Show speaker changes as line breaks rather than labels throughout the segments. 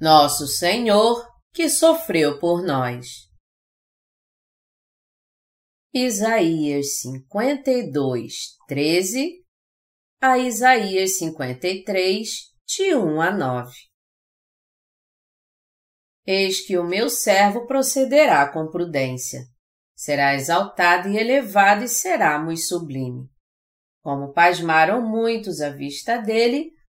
Nosso Senhor que sofreu por nós. Isaías 52, 13 a Isaías 53, de 1 a 9 Eis que o meu servo procederá com prudência. Será exaltado e elevado e será muito sublime. Como pasmaram muitos à vista dele,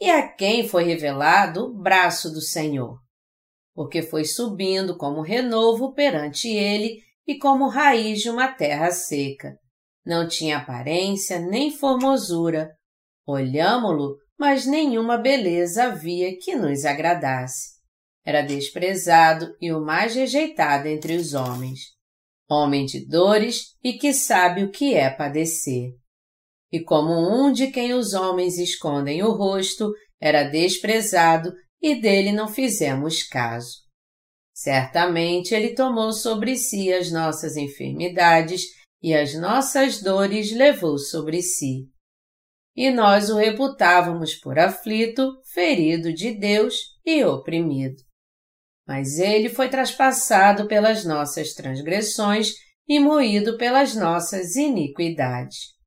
E a quem foi revelado o braço do Senhor? porque foi subindo como renovo perante ele e como raiz de uma terra seca. Não tinha aparência nem formosura. Olhámo-lo, mas nenhuma beleza havia que nos agradasse. Era desprezado e o mais rejeitado entre os homens. Homem de dores e que sabe o que é padecer. E como um de quem os homens escondem o rosto, era desprezado e dele não fizemos caso. Certamente ele tomou sobre si as nossas enfermidades e as nossas dores levou sobre si. E nós o reputávamos por aflito, ferido de Deus e oprimido. Mas ele foi traspassado pelas nossas transgressões e moído pelas nossas iniquidades.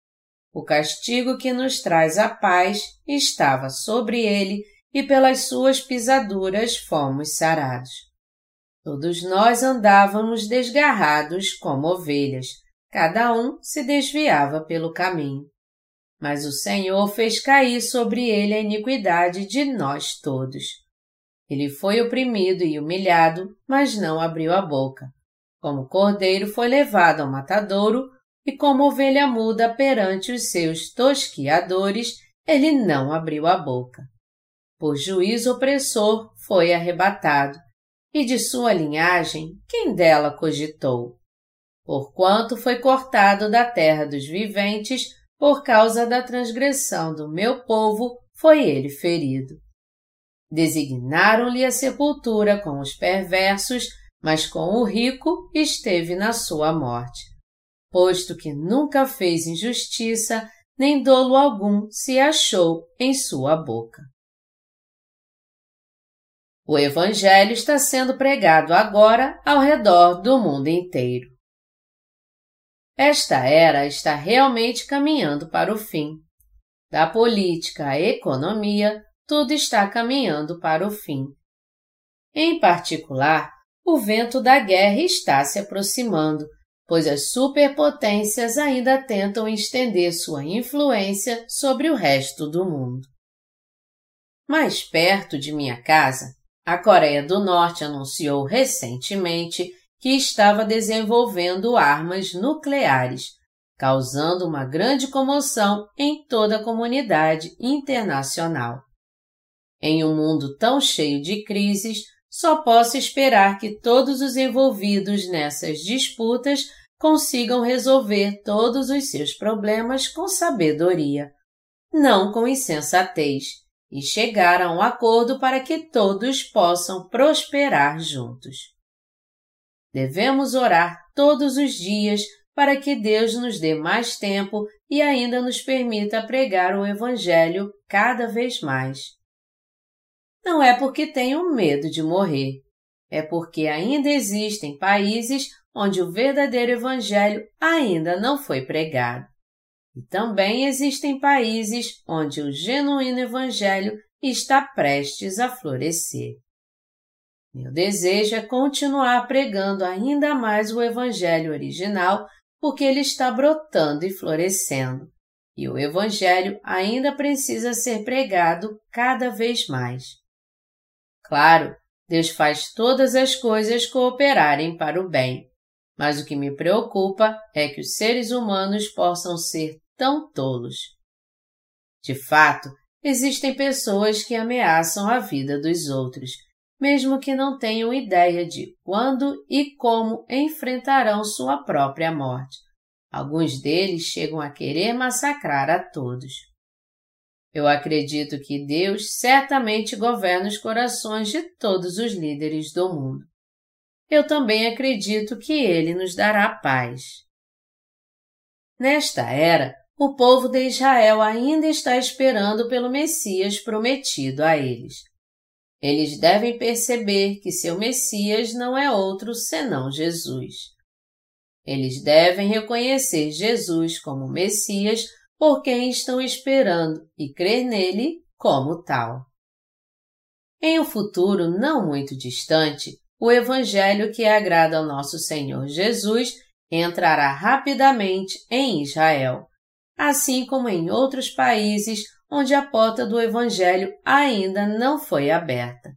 O castigo que nos traz a paz estava sobre ele e pelas suas pisaduras fomos sarados. Todos nós andávamos desgarrados como ovelhas, cada um se desviava pelo caminho. Mas o Senhor fez cair sobre ele a iniquidade de nós todos. Ele foi oprimido e humilhado, mas não abriu a boca. Como cordeiro foi levado ao matadouro, e como ovelha muda perante os seus tosquiadores, ele não abriu a boca por juízo opressor foi arrebatado, e de sua linhagem quem dela cogitou? Porquanto foi cortado da terra dos viventes, por causa da transgressão do meu povo, foi ele ferido. Designaram-lhe a sepultura com os perversos, mas com o rico esteve na sua morte, posto que nunca fez injustiça, nem dolo algum se achou em sua boca. O Evangelho está sendo pregado agora ao redor do mundo inteiro. Esta era está realmente caminhando para o fim. Da política à economia, tudo está caminhando para o fim. Em particular, o vento da guerra está se aproximando, pois as superpotências ainda tentam estender sua influência sobre o resto do mundo. Mais perto de minha casa, a Coreia do Norte anunciou recentemente que estava desenvolvendo armas nucleares, causando uma grande comoção em toda a comunidade internacional. Em um mundo tão cheio de crises, só posso esperar que todos os envolvidos nessas disputas consigam resolver todos os seus problemas com sabedoria, não com insensatez e chegar a um acordo para que todos possam prosperar juntos. Devemos orar todos os dias para que Deus nos dê mais tempo e ainda nos permita pregar o Evangelho cada vez mais. Não é porque tenho medo de morrer, é porque ainda existem países onde o verdadeiro Evangelho ainda não foi pregado. E também existem países onde o genuíno Evangelho está prestes a florescer. Meu desejo é continuar pregando ainda mais o Evangelho original, porque ele está brotando e florescendo. E o Evangelho ainda precisa ser pregado cada vez mais. Claro, Deus faz todas as coisas cooperarem para o bem, mas o que me preocupa é que os seres humanos possam ser tão tolos. De fato, existem pessoas que ameaçam a vida dos outros, mesmo que não tenham ideia de quando e como enfrentarão sua própria morte. Alguns deles chegam a querer massacrar a todos. Eu acredito que Deus certamente governa os corações de todos os líderes do mundo. Eu também acredito que Ele nos dará paz. Nesta era, o povo de Israel ainda está esperando pelo Messias prometido a eles. Eles devem perceber que seu Messias não é outro senão Jesus. Eles devem reconhecer Jesus como Messias por quem estão esperando e crer nele como tal. Em um futuro não muito distante, o Evangelho que agrada ao nosso Senhor Jesus entrará rapidamente em Israel, assim como em outros países onde a porta do Evangelho ainda não foi aberta.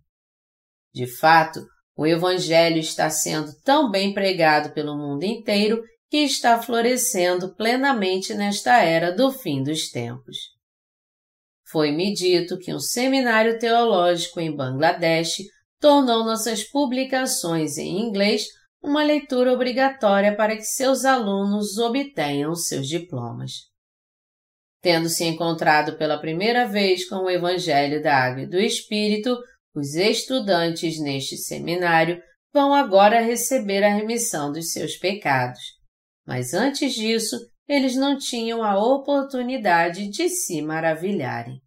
De fato, o Evangelho está sendo tão bem pregado pelo mundo inteiro que está florescendo plenamente nesta era do fim dos tempos. Foi-me dito que um seminário teológico em Bangladesh tornou nossas publicações em inglês uma leitura obrigatória para que seus alunos obtenham seus diplomas tendo se encontrado pela primeira vez com o Evangelho da Água e do Espírito, os estudantes neste seminário vão agora receber a remissão dos seus pecados. Mas antes disso, eles não tinham a oportunidade de se maravilharem.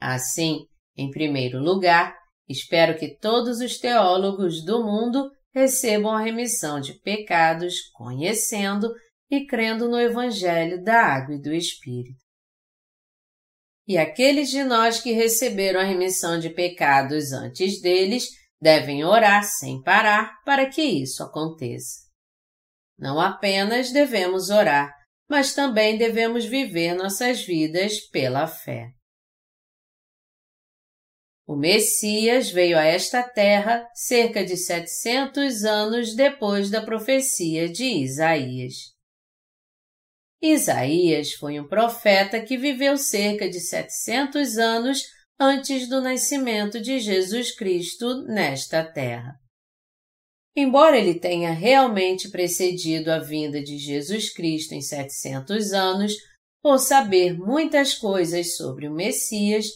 Assim, em primeiro lugar, espero que todos os teólogos do mundo recebam a remissão de pecados conhecendo e crendo no Evangelho da Água e do Espírito. E aqueles de nós que receberam a remissão de pecados antes deles devem orar sem parar para que isso aconteça. Não apenas devemos orar, mas também devemos viver nossas vidas pela fé. O Messias veio a esta terra cerca de 700 anos depois da profecia de Isaías. Isaías foi um profeta que viveu cerca de 700 anos antes do nascimento de Jesus Cristo nesta terra. Embora ele tenha realmente precedido a vinda de Jesus Cristo em 700 anos, por saber muitas coisas sobre o Messias,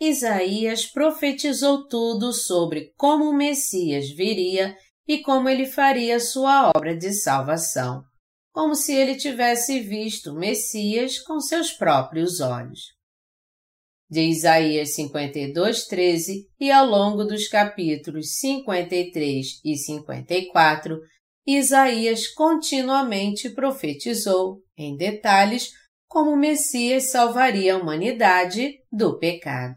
Isaías profetizou tudo sobre como o Messias viria e como ele faria sua obra de salvação como se ele tivesse visto o Messias com seus próprios olhos. De Isaías 52:13 e ao longo dos capítulos 53 e 54, Isaías continuamente profetizou, em detalhes, como o Messias salvaria a humanidade do pecado.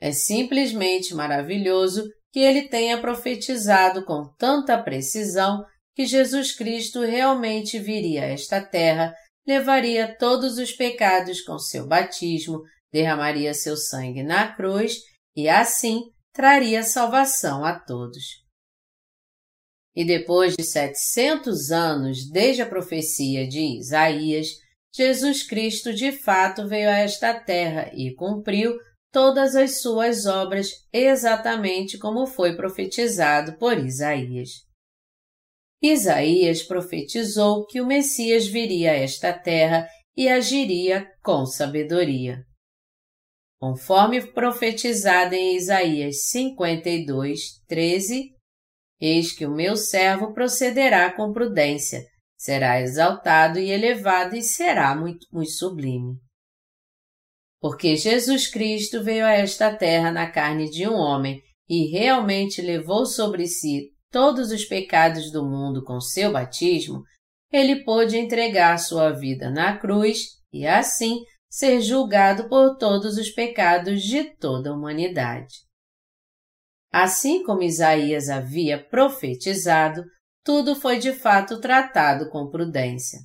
É simplesmente maravilhoso que ele tenha profetizado com tanta precisão que Jesus Cristo realmente viria a esta terra, levaria todos os pecados com seu batismo, derramaria seu sangue na cruz e assim traria salvação a todos. E depois de setecentos anos desde a profecia de Isaías, Jesus Cristo de fato veio a esta terra e cumpriu todas as suas obras exatamente como foi profetizado por Isaías. Isaías profetizou que o Messias viria a esta terra e agiria com sabedoria. Conforme profetizado em Isaías 52, 13, Eis que o meu servo procederá com prudência, será exaltado e elevado e será muito, muito sublime. Porque Jesus Cristo veio a esta terra na carne de um homem e realmente levou sobre si todos os pecados do mundo com seu batismo, ele pôde entregar sua vida na cruz e, assim, ser julgado por todos os pecados de toda a humanidade. Assim como Isaías havia profetizado, tudo foi de fato tratado com prudência.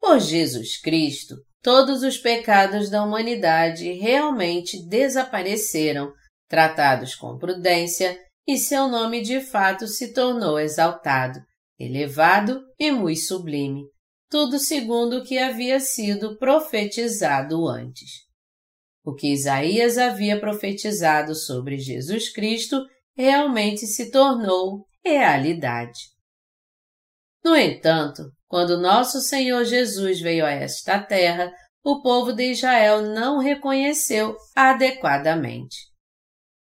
Por Jesus Cristo, todos os pecados da humanidade realmente desapareceram, tratados com prudência e seu nome de fato se tornou exaltado, elevado e muito sublime, tudo segundo o que havia sido profetizado antes. o que Isaías havia profetizado sobre Jesus Cristo realmente se tornou realidade. No entanto, quando nosso Senhor Jesus veio a esta terra, o povo de Israel não reconheceu adequadamente.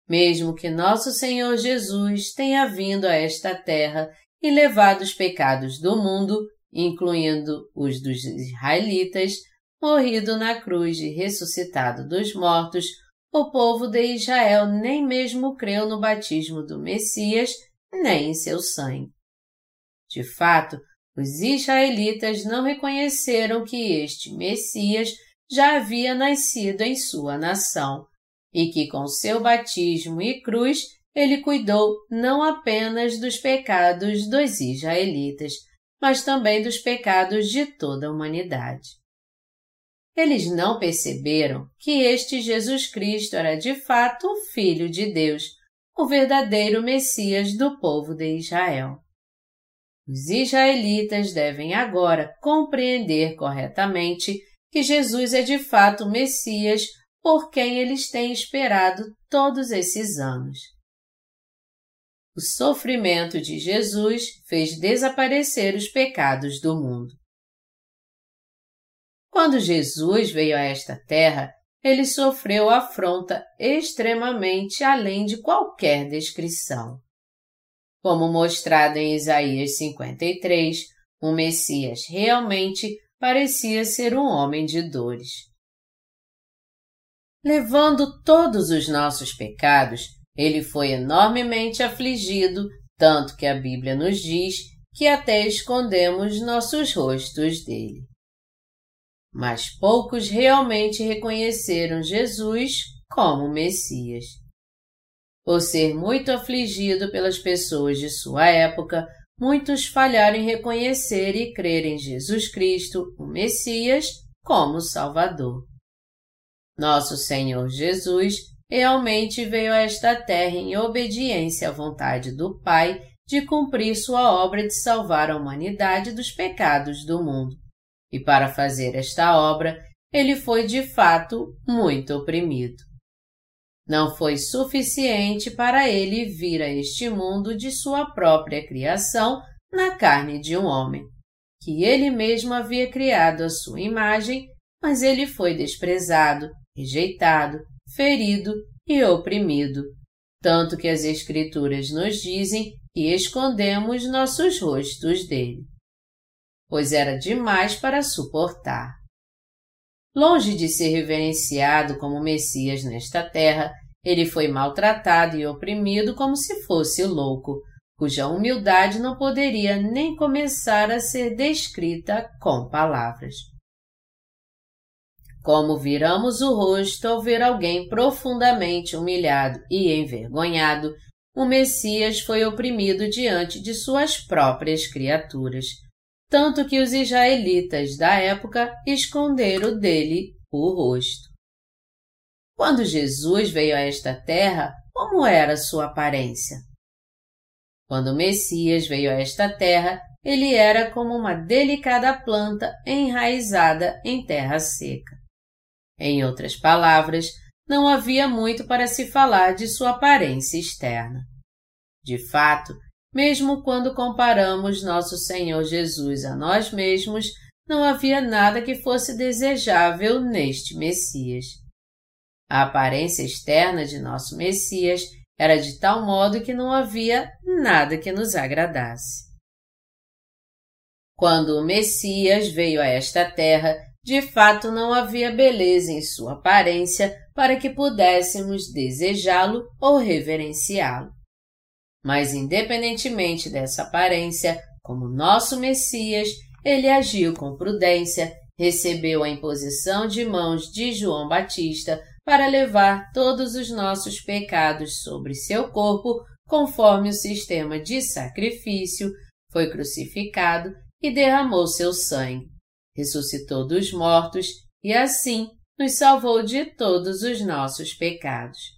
Mesmo que nosso Senhor Jesus tenha vindo a esta terra e levado os pecados do mundo, incluindo os dos israelitas, morrido na cruz e ressuscitado dos mortos, o povo de Israel nem mesmo creu no batismo do Messias, nem em seu sangue. De fato, os israelitas não reconheceram que este Messias já havia nascido em sua nação e que com seu batismo e cruz ele cuidou não apenas dos pecados dos israelitas, mas também dos pecados de toda a humanidade. Eles não perceberam que este Jesus Cristo era de fato o Filho de Deus, o verdadeiro Messias do povo de Israel. Os israelitas devem agora compreender corretamente que Jesus é de fato o Messias por quem eles têm esperado todos esses anos. O sofrimento de Jesus fez desaparecer os pecados do mundo. Quando Jesus veio a esta terra, ele sofreu afronta extremamente além de qualquer descrição. Como mostrado em Isaías 53, o Messias realmente parecia ser um homem de dores. Levando todos os nossos pecados, ele foi enormemente afligido, tanto que a Bíblia nos diz que até escondemos nossos rostos dele. Mas poucos realmente reconheceram Jesus como Messias. Por ser muito afligido pelas pessoas de sua época, muitos falharam em reconhecer e crer em Jesus Cristo, o Messias, como Salvador. Nosso Senhor Jesus realmente veio a esta terra em obediência à vontade do Pai de cumprir sua obra de salvar a humanidade dos pecados do mundo. E para fazer esta obra, ele foi de fato muito oprimido. Não foi suficiente para ele vir a este mundo de sua própria criação na carne de um homem, que ele mesmo havia criado à sua imagem, mas ele foi desprezado, rejeitado, ferido e oprimido, tanto que as Escrituras nos dizem que escondemos nossos rostos dele. Pois era demais para suportar. Longe de ser reverenciado como Messias nesta terra, ele foi maltratado e oprimido como se fosse louco, cuja humildade não poderia nem começar a ser descrita com palavras. Como viramos o rosto ao ver alguém profundamente humilhado e envergonhado, o Messias foi oprimido diante de suas próprias criaturas tanto que os israelitas da época esconderam dele o rosto. Quando Jesus veio a esta terra, como era sua aparência? Quando o Messias veio a esta terra, ele era como uma delicada planta enraizada em terra seca. Em outras palavras, não havia muito para se falar de sua aparência externa. De fato, mesmo quando comparamos nosso Senhor Jesus a nós mesmos, não havia nada que fosse desejável neste Messias. A aparência externa de nosso Messias era de tal modo que não havia nada que nos agradasse. Quando o Messias veio a esta terra, de fato não havia beleza em sua aparência para que pudéssemos desejá-lo ou reverenciá-lo. Mas, independentemente dessa aparência, como nosso Messias, ele agiu com prudência, recebeu a imposição de mãos de João Batista para levar todos os nossos pecados sobre seu corpo, conforme o sistema de sacrifício, foi crucificado e derramou seu sangue, ressuscitou dos mortos e assim nos salvou de todos os nossos pecados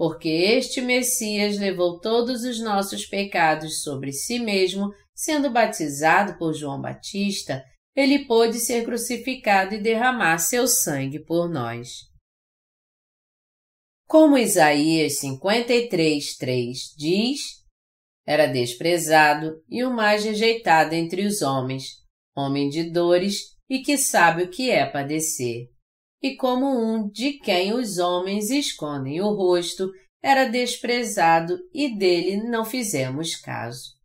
porque este Messias levou todos os nossos pecados sobre si mesmo, sendo batizado por João Batista, ele pôde ser crucificado e derramar seu sangue por nós. Como Isaías 53:3 diz, era desprezado e o mais rejeitado entre os homens, homem de dores e que sabe o que é padecer. E como um de quem os homens escondem o rosto, era desprezado e dele não fizemos caso.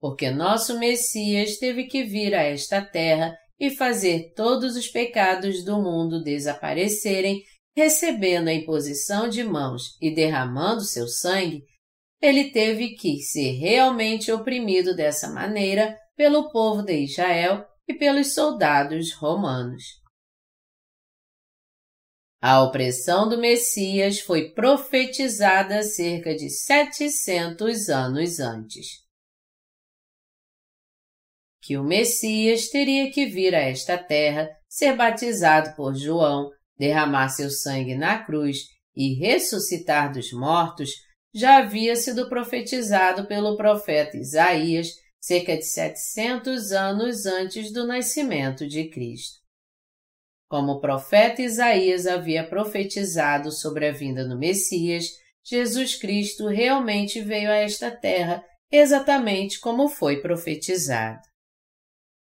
Porque nosso Messias teve que vir a esta terra e fazer todos os pecados do mundo desaparecerem, recebendo a imposição de mãos e derramando seu sangue, ele teve que ser realmente oprimido dessa maneira pelo povo de Israel e pelos soldados romanos. A opressão do Messias foi profetizada cerca de 700 anos antes. Que o Messias teria que vir a esta terra, ser batizado por João, derramar seu sangue na cruz e ressuscitar dos mortos já havia sido profetizado pelo profeta Isaías cerca de 700 anos antes do nascimento de Cristo. Como o profeta Isaías havia profetizado sobre a vinda do Messias, Jesus Cristo realmente veio a esta terra exatamente como foi profetizado.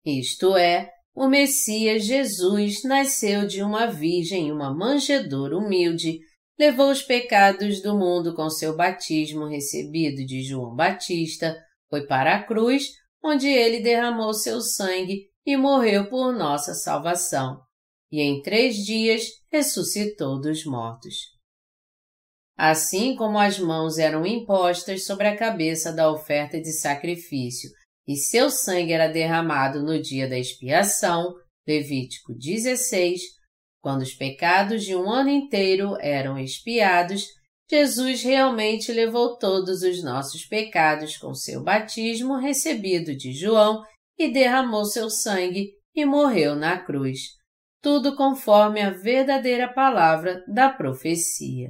Isto é, o Messias Jesus nasceu de uma virgem em uma manjedoura humilde, levou os pecados do mundo com seu batismo recebido de João Batista, foi para a cruz, onde ele derramou seu sangue e morreu por nossa salvação, e em três dias ressuscitou dos mortos. Assim como as mãos eram impostas sobre a cabeça da oferta de sacrifício e seu sangue era derramado no dia da expiação, Levítico 16, quando os pecados de um ano inteiro eram expiados, Jesus realmente levou todos os nossos pecados com seu batismo recebido de João e derramou seu sangue e morreu na cruz. Tudo conforme a verdadeira palavra da profecia.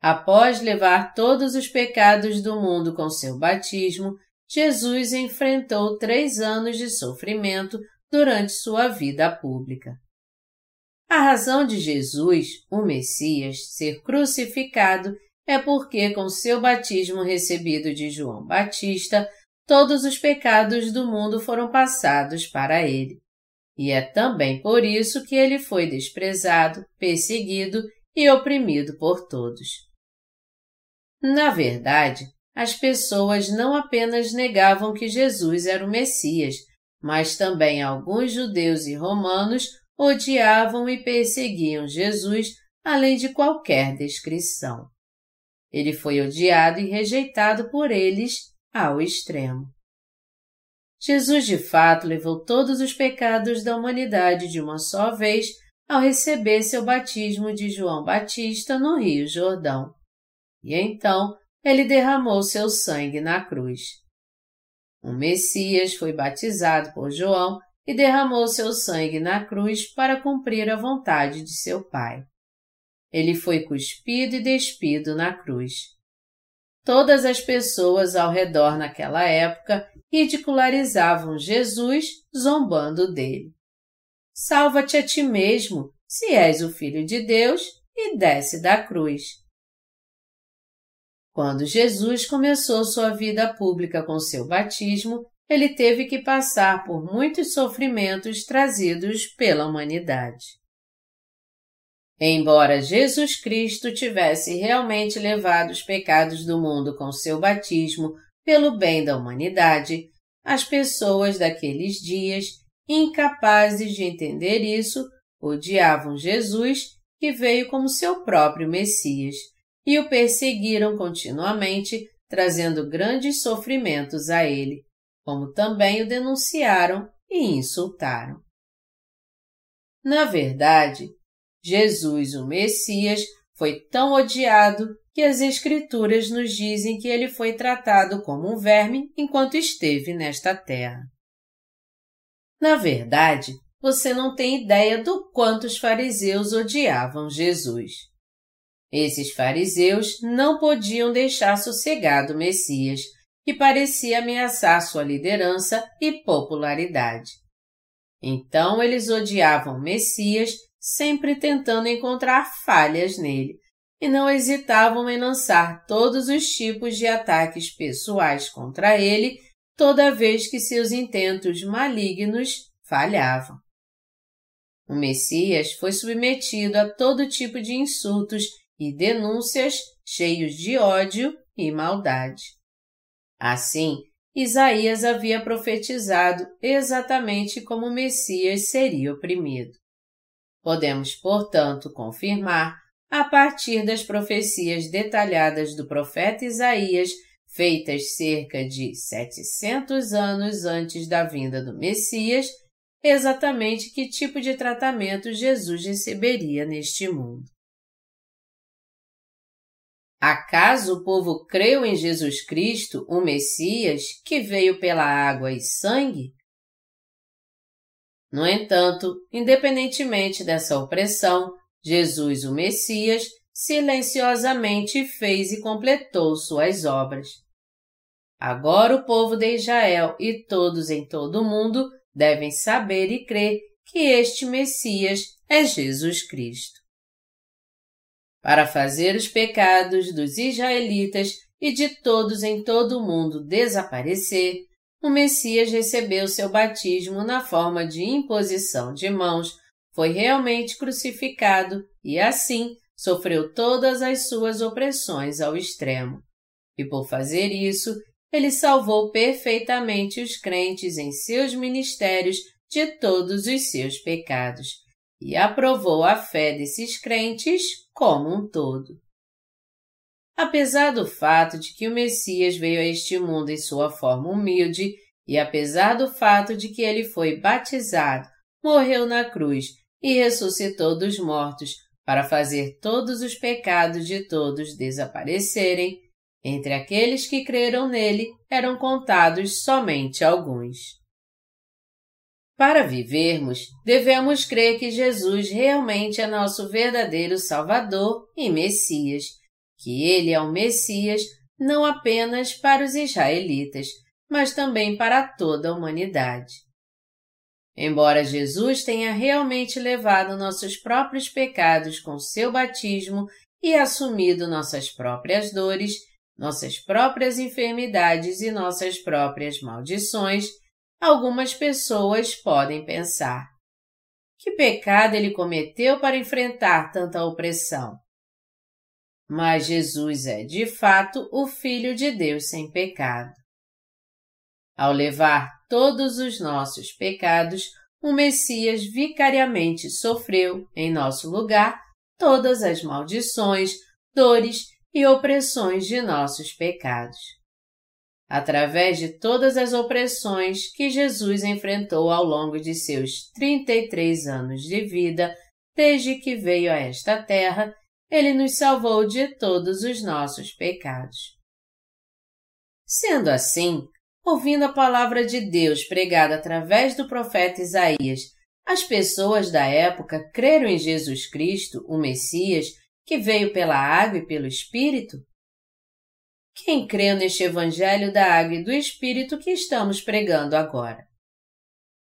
Após levar todos os pecados do mundo com seu batismo, Jesus enfrentou três anos de sofrimento durante sua vida pública. A razão de Jesus, o Messias, ser crucificado é porque, com seu batismo recebido de João Batista, todos os pecados do mundo foram passados para ele. E é também por isso que ele foi desprezado, perseguido e oprimido por todos. Na verdade, as pessoas não apenas negavam que Jesus era o Messias, mas também alguns judeus e romanos odiavam e perseguiam Jesus além de qualquer descrição. Ele foi odiado e rejeitado por eles ao extremo. Jesus de fato levou todos os pecados da humanidade de uma só vez ao receber seu batismo de João Batista no Rio Jordão. E então ele derramou seu sangue na cruz. O Messias foi batizado por João e derramou seu sangue na cruz para cumprir a vontade de seu Pai. Ele foi cuspido e despido na cruz. Todas as pessoas ao redor naquela época ridicularizavam Jesus, zombando dele. Salva-te a ti mesmo, se és o Filho de Deus, e desce da cruz. Quando Jesus começou sua vida pública com seu batismo, ele teve que passar por muitos sofrimentos trazidos pela humanidade. Embora Jesus Cristo tivesse realmente levado os pecados do mundo com seu batismo pelo bem da humanidade, as pessoas daqueles dias, incapazes de entender isso, odiavam Jesus, que veio como seu próprio Messias, e o perseguiram continuamente, trazendo grandes sofrimentos a ele como também o denunciaram e insultaram. Na verdade, Jesus, o Messias, foi tão odiado que as Escrituras nos dizem que ele foi tratado como um verme enquanto esteve nesta terra. Na verdade, você não tem ideia do quanto os fariseus odiavam Jesus. Esses fariseus não podiam deixar sossegado o Messias, que parecia ameaçar sua liderança e popularidade. Então eles odiavam Messias, sempre tentando encontrar falhas nele, e não hesitavam em lançar todos os tipos de ataques pessoais contra ele toda vez que seus intentos malignos falhavam. O Messias foi submetido a todo tipo de insultos e denúncias cheios de ódio e maldade. Assim, Isaías havia profetizado exatamente como o Messias seria oprimido. Podemos, portanto, confirmar, a partir das profecias detalhadas do profeta Isaías, feitas cerca de 700 anos antes da vinda do Messias, exatamente que tipo de tratamento Jesus receberia neste mundo. Acaso o povo creu em Jesus Cristo, o Messias, que veio pela água e sangue? No entanto, independentemente dessa opressão, Jesus, o Messias, silenciosamente fez e completou suas obras. Agora o povo de Israel e todos em todo o mundo devem saber e crer que este Messias é Jesus Cristo. Para fazer os pecados dos israelitas e de todos em todo o mundo desaparecer, o Messias recebeu seu batismo na forma de imposição de mãos, foi realmente crucificado e, assim, sofreu todas as suas opressões ao extremo. E por fazer isso, ele salvou perfeitamente os crentes em seus ministérios de todos os seus pecados e aprovou a fé desses crentes como um todo. Apesar do fato de que o Messias veio a este mundo em sua forma humilde, e apesar do fato de que ele foi batizado, morreu na cruz e ressuscitou dos mortos para fazer todos os pecados de todos desaparecerem, entre aqueles que creram nele eram contados somente alguns. Para vivermos, devemos crer que Jesus realmente é nosso verdadeiro Salvador e Messias, que ele é o Messias não apenas para os israelitas, mas também para toda a humanidade. Embora Jesus tenha realmente levado nossos próprios pecados com seu batismo e assumido nossas próprias dores, nossas próprias enfermidades e nossas próprias maldições, algumas pessoas podem pensar: que pecado ele cometeu para enfrentar tanta opressão? Mas Jesus é, de fato, o Filho de Deus sem pecado. Ao levar todos os nossos pecados, o Messias vicariamente sofreu, em nosso lugar, todas as maldições, dores e opressões de nossos pecados. Através de todas as opressões que Jesus enfrentou ao longo de seus 33 anos de vida, desde que veio a esta terra, ele nos salvou de todos os nossos pecados. Sendo assim, ouvindo a palavra de Deus pregada através do profeta Isaías, as pessoas da época creram em Jesus Cristo, o Messias, que veio pela água e pelo Espírito? Quem crê neste Evangelho da água e do Espírito que estamos pregando agora?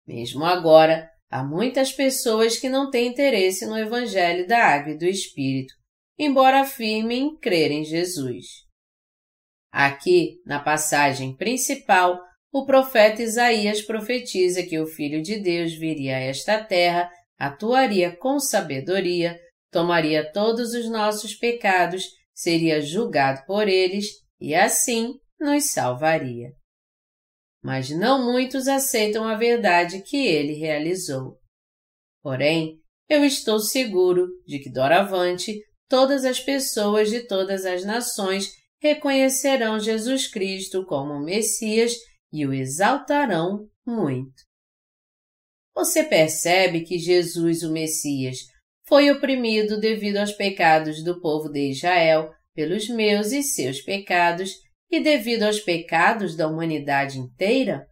Mesmo agora, há muitas pessoas que não têm interesse no Evangelho da água e do Espírito, embora afirmem crer em Jesus. Aqui, na passagem principal, o profeta Isaías profetiza que o Filho de Deus viria a esta terra, atuaria com sabedoria, tomaria todos os nossos pecados, seria julgado por eles e assim nos salvaria. Mas não muitos aceitam a verdade que ele realizou. Porém, eu estou seguro de que doravante todas as pessoas de todas as nações reconhecerão Jesus Cristo como Messias e o exaltarão muito. Você percebe que Jesus, o Messias, foi oprimido devido aos pecados do povo de Israel, pelos meus e seus pecados e devido aos pecados da humanidade inteira?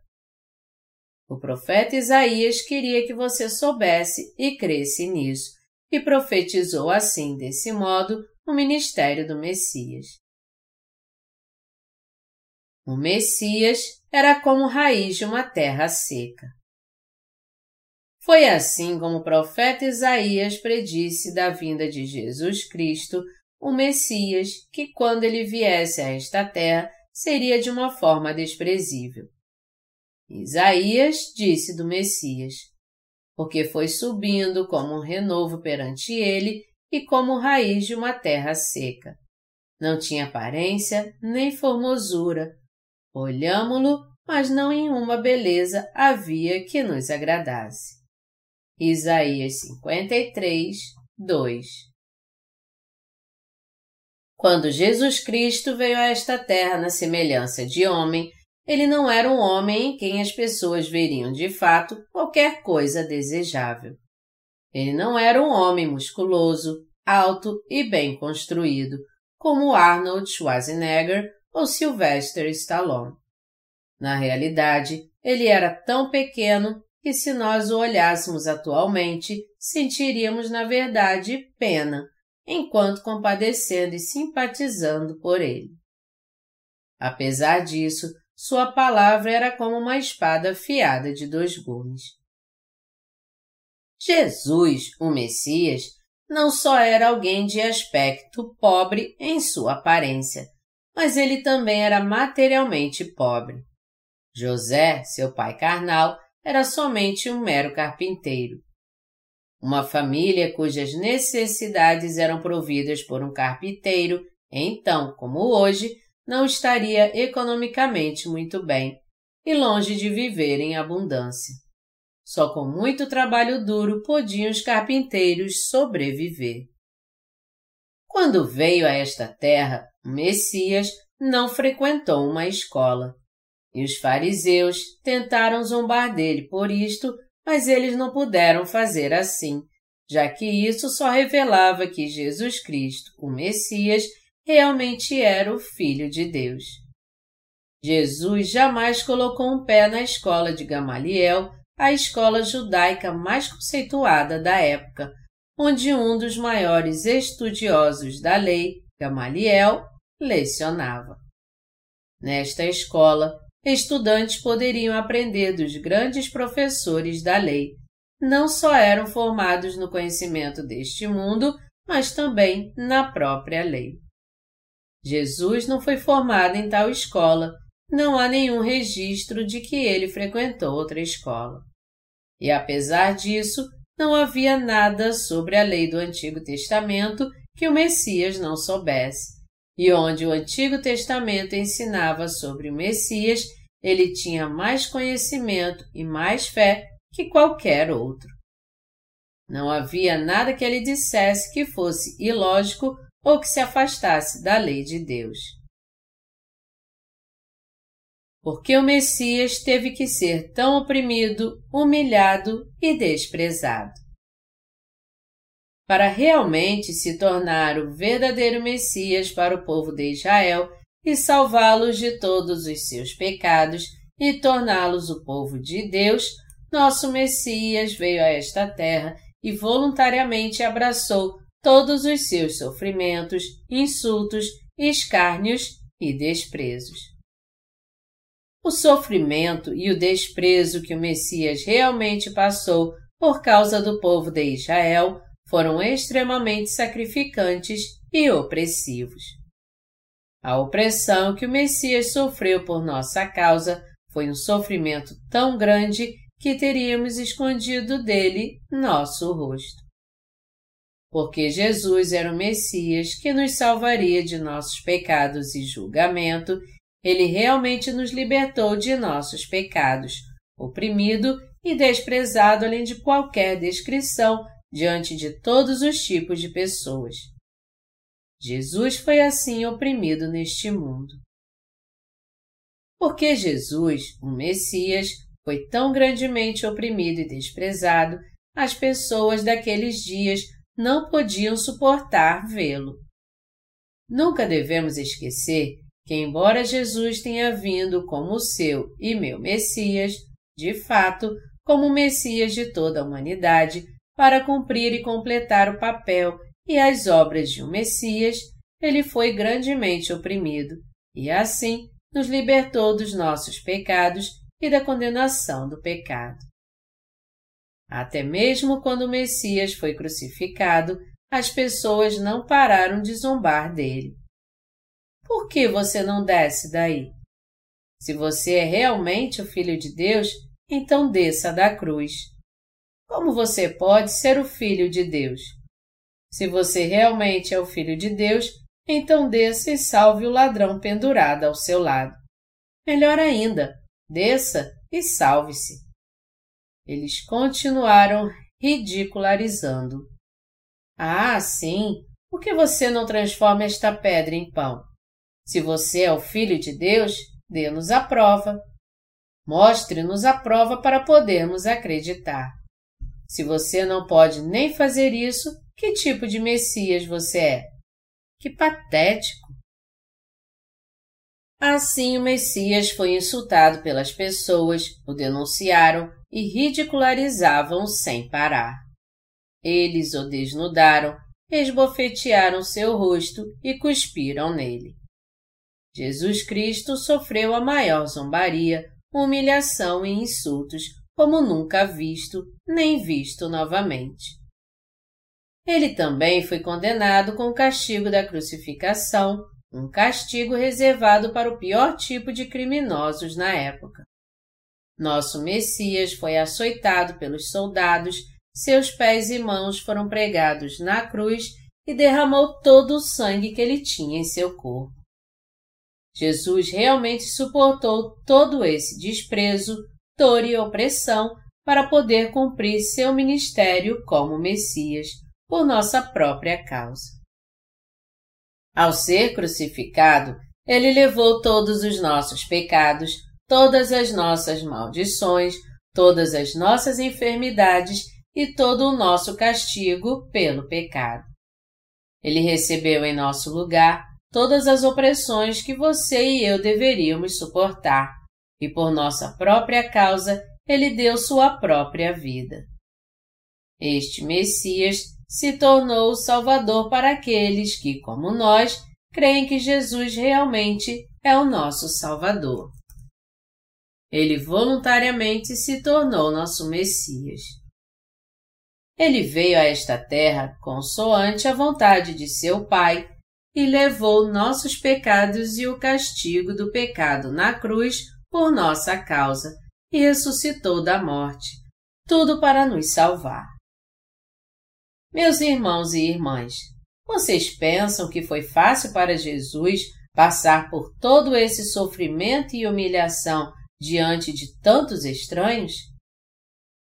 O profeta Isaías queria que você soubesse e cresce nisso, e profetizou assim, desse modo, o ministério do Messias. O Messias era como raiz de uma terra seca. Foi assim como o profeta Isaías predisse da vinda de Jesus Cristo, o Messias, que quando ele viesse a esta terra seria de uma forma desprezível. Isaías disse do Messias, porque foi subindo como um renovo perante ele e como raiz de uma terra seca. Não tinha aparência nem formosura. Olhámo-lo, mas não em uma beleza havia que nos agradasse. Isaías 53, 2 Quando Jesus Cristo veio a esta terra na semelhança de homem, ele não era um homem em quem as pessoas veriam de fato qualquer coisa desejável. Ele não era um homem musculoso, alto e bem construído, como Arnold Schwarzenegger ou Sylvester Stallone. Na realidade, ele era tão pequeno que, se nós o olhássemos atualmente, sentiríamos, na verdade, pena, enquanto compadecendo e simpatizando por ele. Apesar disso, sua palavra era como uma espada afiada de dois gumes. Jesus, o Messias, não só era alguém de aspecto pobre em sua aparência, mas ele também era materialmente pobre. José, seu pai carnal, era somente um mero carpinteiro. Uma família cujas necessidades eram providas por um carpinteiro, então, como hoje, não estaria economicamente muito bem e longe de viver em abundância. Só com muito trabalho duro podiam os carpinteiros sobreviver. Quando veio a esta terra, o Messias não frequentou uma escola. E os fariseus tentaram zombar dele por isto, mas eles não puderam fazer assim, já que isso só revelava que Jesus Cristo, o Messias, realmente era o Filho de Deus. Jesus jamais colocou um pé na escola de Gamaliel, a escola judaica mais conceituada da época, onde um dos maiores estudiosos da lei, Gamaliel, lecionava. Nesta escola, estudantes poderiam aprender dos grandes professores da lei. Não só eram formados no conhecimento deste mundo, mas também na própria lei. Jesus não foi formado em tal escola, não há nenhum registro de que ele frequentou outra escola. E apesar disso, não havia nada sobre a lei do Antigo Testamento que o Messias não soubesse. E onde o Antigo Testamento ensinava sobre o Messias, ele tinha mais conhecimento e mais fé que qualquer outro. Não havia nada que ele dissesse que fosse ilógico ou que se afastasse da lei de Deus. Porque o Messias teve que ser tão oprimido, humilhado e desprezado. Para realmente se tornar o verdadeiro Messias para o povo de Israel e salvá-los de todos os seus pecados e torná-los o povo de Deus, nosso Messias veio a esta terra e voluntariamente abraçou todos os seus sofrimentos, insultos, escárnios e desprezos. O sofrimento e o desprezo que o Messias realmente passou por causa do povo de Israel foram extremamente sacrificantes e opressivos. A opressão que o Messias sofreu por nossa causa foi um sofrimento tão grande que teríamos escondido dele nosso rosto porque Jesus era o Messias que nos salvaria de nossos pecados e julgamento, ele realmente nos libertou de nossos pecados, oprimido e desprezado além de qualquer descrição diante de todos os tipos de pessoas. Jesus foi assim oprimido neste mundo. Porque Jesus, o Messias, foi tão grandemente oprimido e desprezado, as pessoas daqueles dias não podiam suportar vê-lo. Nunca devemos esquecer que, embora Jesus tenha vindo como seu e meu Messias, de fato, como o Messias de toda a humanidade, para cumprir e completar o papel e as obras de um Messias, ele foi grandemente oprimido e, assim, nos libertou dos nossos pecados e da condenação do pecado. Até mesmo quando o Messias foi crucificado, as pessoas não pararam de zombar dele. Por que você não desce daí? Se você é realmente o Filho de Deus, então desça da cruz. Como você pode ser o Filho de Deus? Se você realmente é o Filho de Deus, então desça e salve o ladrão pendurado ao seu lado. Melhor ainda, desça e salve-se. Eles continuaram ridicularizando. Ah, sim, por que você não transforma esta pedra em pão? Se você é o Filho de Deus, dê-nos a prova. Mostre-nos a prova para podermos acreditar. Se você não pode nem fazer isso, que tipo de Messias você é? Que patético! Assim o Messias foi insultado pelas pessoas, o denunciaram e ridicularizavam sem parar. Eles o desnudaram, esbofetearam seu rosto e cuspiram nele. Jesus Cristo sofreu a maior zombaria, humilhação e insultos como nunca visto, nem visto novamente. Ele também foi condenado com o castigo da crucificação, um castigo reservado para o pior tipo de criminosos na época. Nosso Messias foi açoitado pelos soldados, seus pés e mãos foram pregados na cruz e derramou todo o sangue que ele tinha em seu corpo. Jesus realmente suportou todo esse desprezo, dor e opressão para poder cumprir seu ministério como Messias por nossa própria causa. Ao ser crucificado, ele levou todos os nossos pecados, todas as nossas maldições, todas as nossas enfermidades e todo o nosso castigo pelo pecado. Ele recebeu em nosso lugar todas as opressões que você e eu deveríamos suportar, e por nossa própria causa ele deu sua própria vida. Este Messias se tornou o Salvador para aqueles que, como nós, creem que Jesus realmente é o nosso Salvador. Ele voluntariamente se tornou nosso Messias. Ele veio a esta terra consoante a vontade de seu Pai e levou nossos pecados e o castigo do pecado na cruz por nossa causa e ressuscitou da morte, tudo para nos salvar. Meus irmãos e irmãs, vocês pensam que foi fácil para Jesus passar por todo esse sofrimento e humilhação diante de tantos estranhos?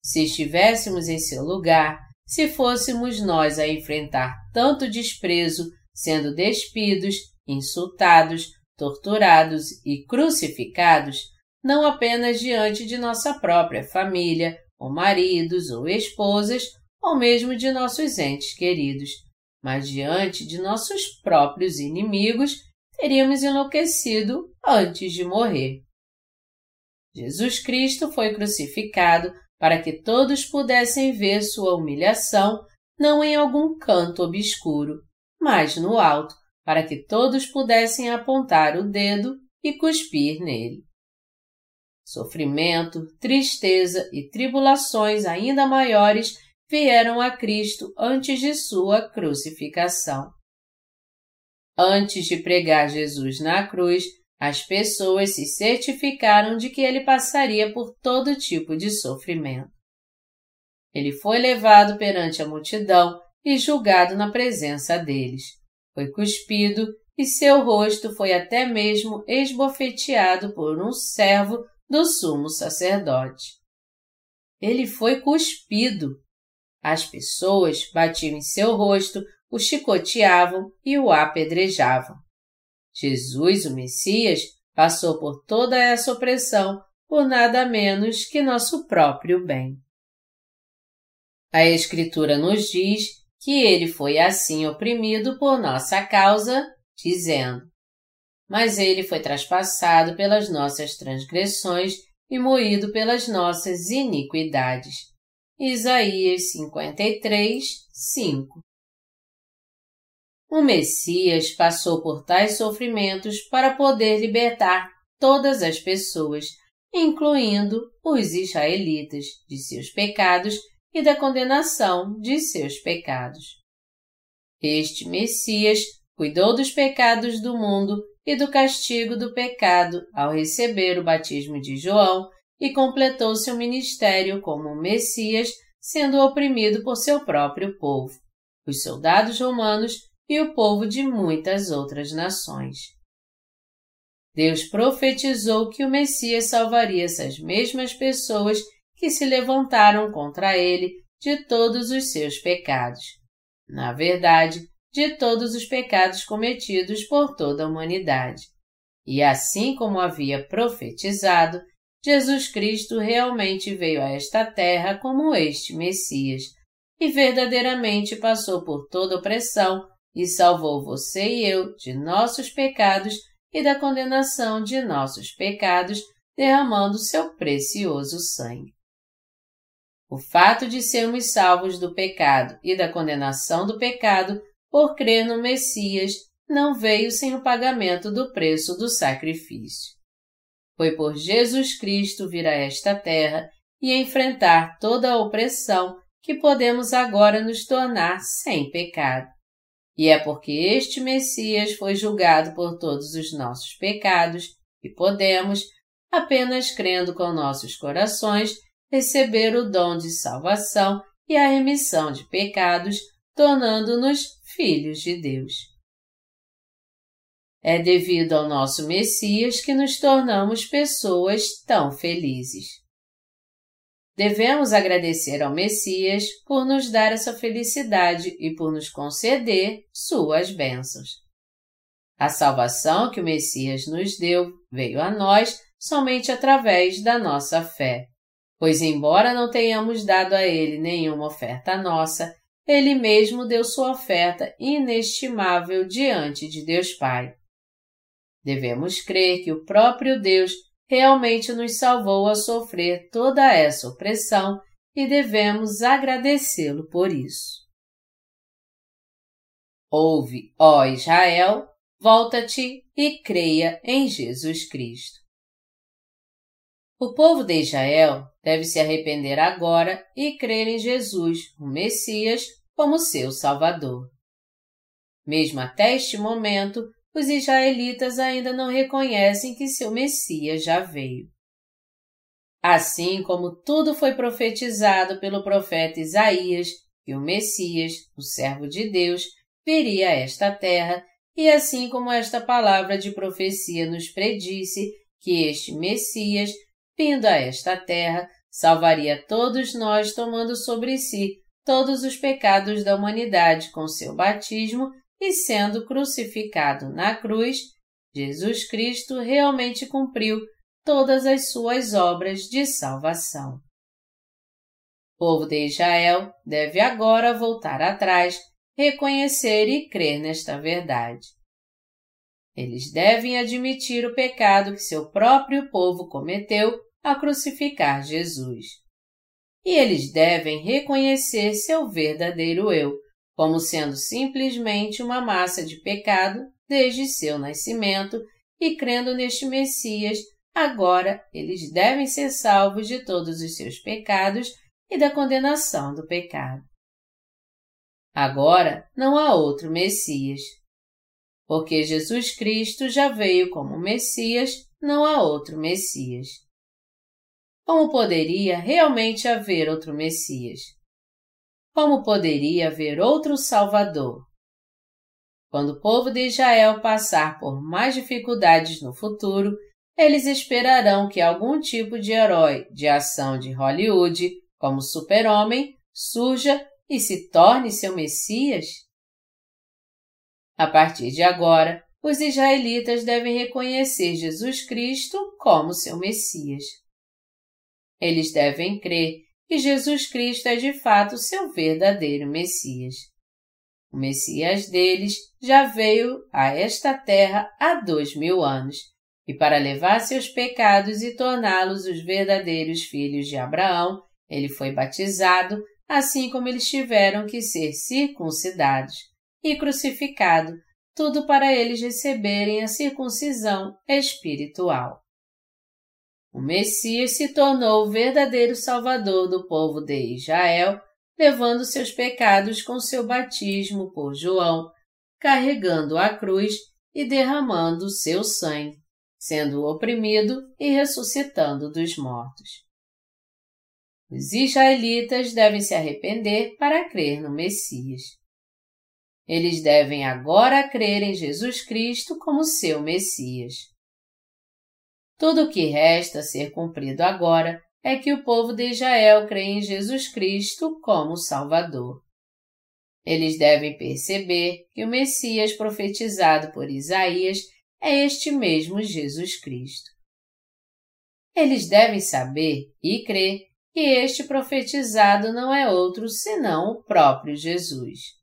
Se estivéssemos em seu lugar, se fôssemos nós a enfrentar tanto desprezo, sendo despidos, insultados, torturados e crucificados, não apenas diante de nossa própria família, ou maridos ou esposas, ou mesmo de nossos entes queridos, mas diante de nossos próprios inimigos, teríamos enlouquecido antes de morrer. Jesus Cristo foi crucificado para que todos pudessem ver sua humilhação não em algum canto obscuro, mas no alto, para que todos pudessem apontar o dedo e cuspir nele. Sofrimento, tristeza e tribulações ainda maiores vieram a Cristo antes de sua crucificação. Antes de pregar Jesus na cruz, as pessoas se certificaram de que ele passaria por todo tipo de sofrimento. Ele foi levado perante a multidão e julgado na presença deles. Foi cuspido e seu rosto foi até mesmo esbofeteado por um servo do sumo sacerdote. Ele foi cuspido as pessoas batiam em seu rosto, o chicoteavam e o apedrejavam. Jesus, o Messias, passou por toda essa opressão por nada menos que nosso próprio bem. A Escritura nos diz que ele foi assim oprimido por nossa causa, dizendo: Mas ele foi traspassado pelas nossas transgressões e moído pelas nossas iniquidades. Isaías 53, 5 O Messias passou por tais sofrimentos para poder libertar todas as pessoas, incluindo os israelitas, de seus pecados e da condenação de seus pecados. Este Messias cuidou dos pecados do mundo e do castigo do pecado ao receber o batismo de João e completou seu ministério como Messias, sendo oprimido por seu próprio povo, os soldados romanos e o povo de muitas outras nações. Deus profetizou que o Messias salvaria essas mesmas pessoas que se levantaram contra ele de todos os seus pecados. Na verdade, de todos os pecados cometidos por toda a humanidade. E assim como havia profetizado, Jesus Cristo realmente veio a esta terra como este Messias, e verdadeiramente passou por toda opressão e salvou você e eu de nossos pecados e da condenação de nossos pecados, derramando seu precioso sangue. O fato de sermos salvos do pecado e da condenação do pecado por crer no Messias não veio sem o pagamento do preço do sacrifício. Foi por Jesus Cristo vir a esta terra e enfrentar toda a opressão que podemos agora nos tornar sem pecado. E é porque este Messias foi julgado por todos os nossos pecados que podemos, apenas crendo com nossos corações, receber o dom de salvação e a remissão de pecados, tornando-nos filhos de Deus. É devido ao nosso Messias que nos tornamos pessoas tão felizes. Devemos agradecer ao Messias por nos dar essa felicidade e por nos conceder suas bênçãos. A salvação que o Messias nos deu veio a nós somente através da nossa fé, pois, embora não tenhamos dado a Ele nenhuma oferta nossa, Ele mesmo deu sua oferta inestimável diante de Deus Pai. Devemos crer que o próprio Deus realmente nos salvou a sofrer toda essa opressão e devemos agradecê-lo por isso. Ouve, ó Israel, volta-te e creia em Jesus Cristo. O povo de Israel deve se arrepender agora e crer em Jesus, o Messias, como seu Salvador. Mesmo até este momento, os israelitas ainda não reconhecem que seu Messias já veio. Assim como tudo foi profetizado pelo profeta Isaías, que o Messias, o servo de Deus, viria a esta terra, e assim como esta palavra de profecia nos predisse que este Messias, vindo a esta terra, salvaria todos nós tomando sobre si todos os pecados da humanidade com seu batismo e sendo crucificado na cruz, Jesus Cristo realmente cumpriu todas as suas obras de salvação. O povo de Israel deve agora voltar atrás, reconhecer e crer nesta verdade. Eles devem admitir o pecado que seu próprio povo cometeu a crucificar Jesus. E eles devem reconhecer seu verdadeiro eu, como sendo simplesmente uma massa de pecado desde seu nascimento, e crendo neste Messias, agora eles devem ser salvos de todos os seus pecados e da condenação do pecado. Agora não há outro Messias. Porque Jesus Cristo já veio como Messias, não há outro Messias. Como poderia realmente haver outro Messias? como poderia haver outro Salvador? Quando o povo de Israel passar por mais dificuldades no futuro, eles esperarão que algum tipo de herói de ação de Hollywood, como Super-Homem, surja e se torne seu Messias? A partir de agora, os israelitas devem reconhecer Jesus Cristo como seu Messias. Eles devem crer que Jesus Cristo é de fato seu verdadeiro Messias. O Messias deles já veio a esta terra há dois mil anos, e para levar seus pecados e torná-los os verdadeiros filhos de Abraão, ele foi batizado, assim como eles tiveram que ser circuncidados, e crucificado, tudo para eles receberem a circuncisão espiritual. O Messias se tornou o verdadeiro Salvador do povo de Israel, levando seus pecados com seu batismo por João, carregando a cruz e derramando seu sangue, sendo oprimido e ressuscitando dos mortos. Os israelitas devem se arrepender para crer no Messias. Eles devem agora crer em Jesus Cristo como seu Messias. Tudo o que resta ser cumprido agora é que o povo de Israel crê em Jesus Cristo como Salvador. Eles devem perceber que o Messias profetizado por Isaías é este mesmo Jesus Cristo. Eles devem saber e crer que este profetizado não é outro senão o próprio Jesus.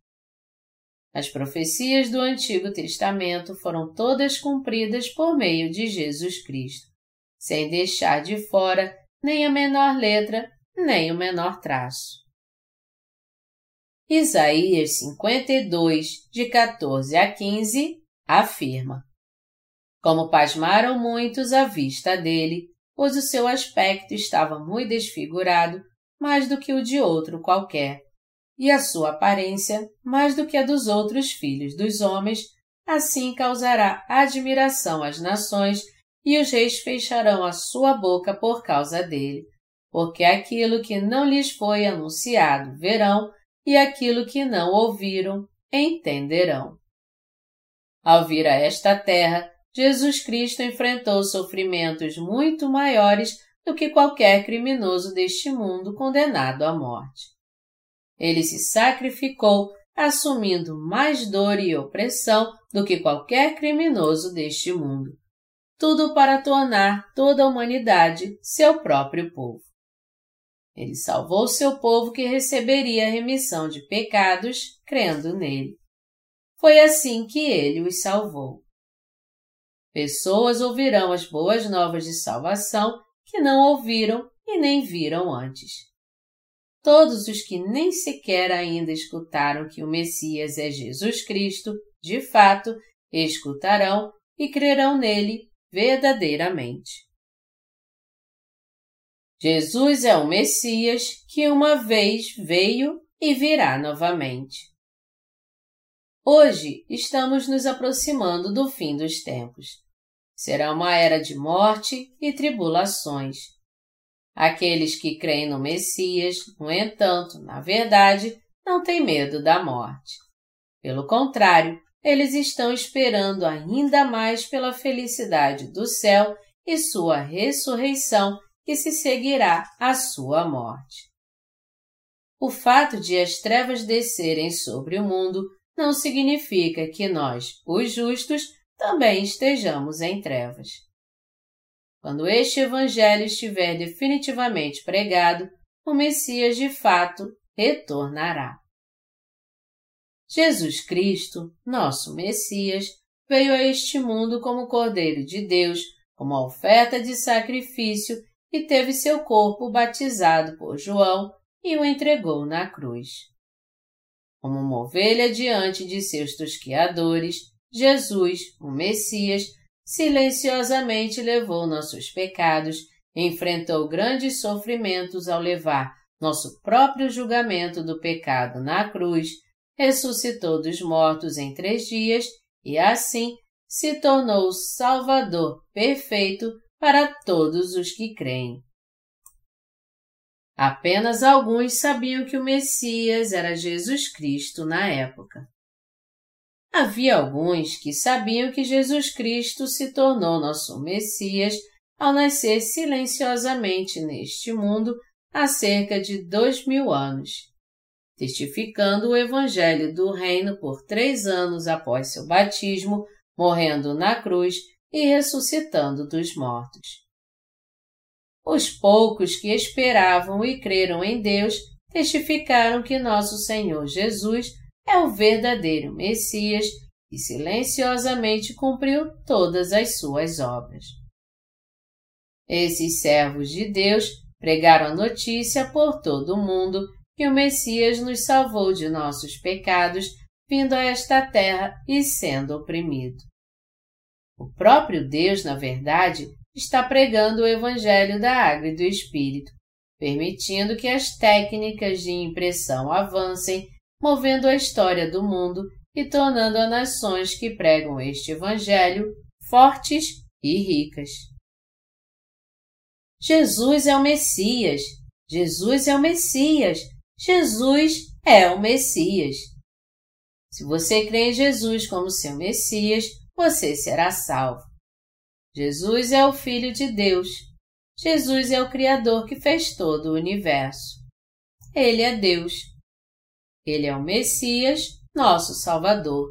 As profecias do Antigo Testamento foram todas cumpridas por meio de Jesus Cristo, sem deixar de fora nem a menor letra, nem o menor traço. Isaías 52, de 14 a 15, afirma: Como pasmaram muitos à vista dele, pois o seu aspecto estava muito desfigurado, mais do que o de outro qualquer, e a sua aparência mais do que a dos outros filhos dos homens, assim causará admiração às nações e os reis fecharão a sua boca por causa dele, porque aquilo que não lhes foi anunciado verão, e aquilo que não ouviram entenderão. Ao vir a esta terra, Jesus Cristo enfrentou sofrimentos muito maiores do que qualquer criminoso deste mundo condenado à morte. Ele se sacrificou assumindo mais dor e opressão do que qualquer criminoso deste mundo tudo para tornar toda a humanidade seu próprio povo. Ele salvou seu povo que receberia a remissão de pecados crendo nele. Foi assim que ele os salvou. Pessoas ouvirão as boas novas de salvação que não ouviram e nem viram antes. Todos os que nem sequer ainda escutaram que o Messias é Jesus Cristo, de fato, escutarão e crerão nele verdadeiramente. Jesus é o Messias que uma vez veio e virá novamente. Hoje estamos nos aproximando do fim dos tempos. Será uma era de morte e tribulações. Aqueles que creem no Messias, no entanto, na verdade, não têm medo da morte. Pelo contrário, eles estão esperando ainda mais pela felicidade do céu e sua ressurreição que se seguirá à sua morte. O fato de as trevas descerem sobre o mundo não significa que nós, os justos, também estejamos em trevas. Quando este Evangelho estiver definitivamente pregado, o Messias de fato retornará. Jesus Cristo, nosso Messias, veio a este mundo como Cordeiro de Deus, como oferta de sacrifício e teve seu corpo batizado por João e o entregou na cruz. Como uma ovelha diante de seus tosquiadores, Jesus, o Messias, silenciosamente levou nossos pecados, enfrentou grandes sofrimentos ao levar nosso próprio julgamento do pecado na cruz ressuscitou dos mortos em três dias e assim se tornou Salvador perfeito para todos os que creem. Apenas alguns sabiam que o Messias era Jesus Cristo na época. Havia alguns que sabiam que Jesus Cristo se tornou nosso Messias ao nascer silenciosamente neste mundo há cerca de dois mil anos testificando o Evangelho do Reino por três anos após seu batismo, morrendo na cruz e ressuscitando dos mortos. Os poucos que esperavam e creram em Deus testificaram que nosso Senhor Jesus é o verdadeiro Messias e silenciosamente cumpriu todas as suas obras. Esses servos de Deus pregaram a notícia por todo o mundo que o Messias nos salvou de nossos pecados, vindo a esta terra e sendo oprimido. O próprio Deus, na verdade, está pregando o Evangelho da Água e do Espírito, permitindo que as técnicas de impressão avancem, movendo a história do mundo e tornando as nações que pregam este Evangelho fortes e ricas. Jesus é o Messias! Jesus é o Messias! Jesus é o Messias! Se você crê em Jesus como seu Messias, você será salvo. Jesus é o Filho de Deus. Jesus é o Criador que fez todo o universo. Ele é Deus. Ele é o Messias, nosso Salvador.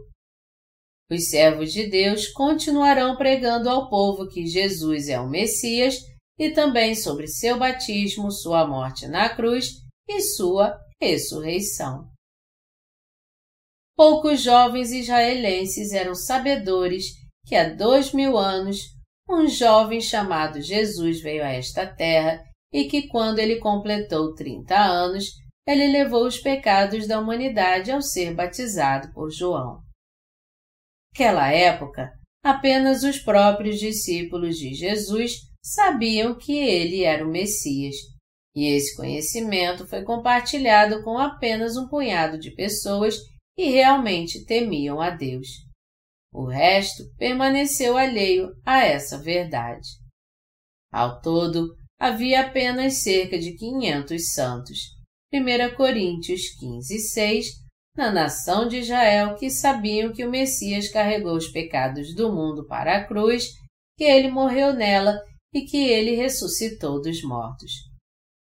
Os servos de Deus continuarão pregando ao povo que Jesus é o Messias e também sobre seu batismo, sua morte na cruz e sua ressurreição. Poucos jovens israelenses eram sabedores que há dois mil anos um jovem chamado Jesus veio a esta terra e que quando ele completou trinta anos, ele levou os pecados da humanidade ao ser batizado por João. Naquela época, apenas os próprios discípulos de Jesus sabiam que ele era o Messias, e esse conhecimento foi compartilhado com apenas um punhado de pessoas que realmente temiam a Deus. O resto permaneceu alheio a essa verdade. Ao todo, havia apenas cerca de 500 santos. 1 Coríntios 15, 6, na nação de Israel que sabiam que o Messias carregou os pecados do mundo para a cruz, que ele morreu nela e que ele ressuscitou dos mortos.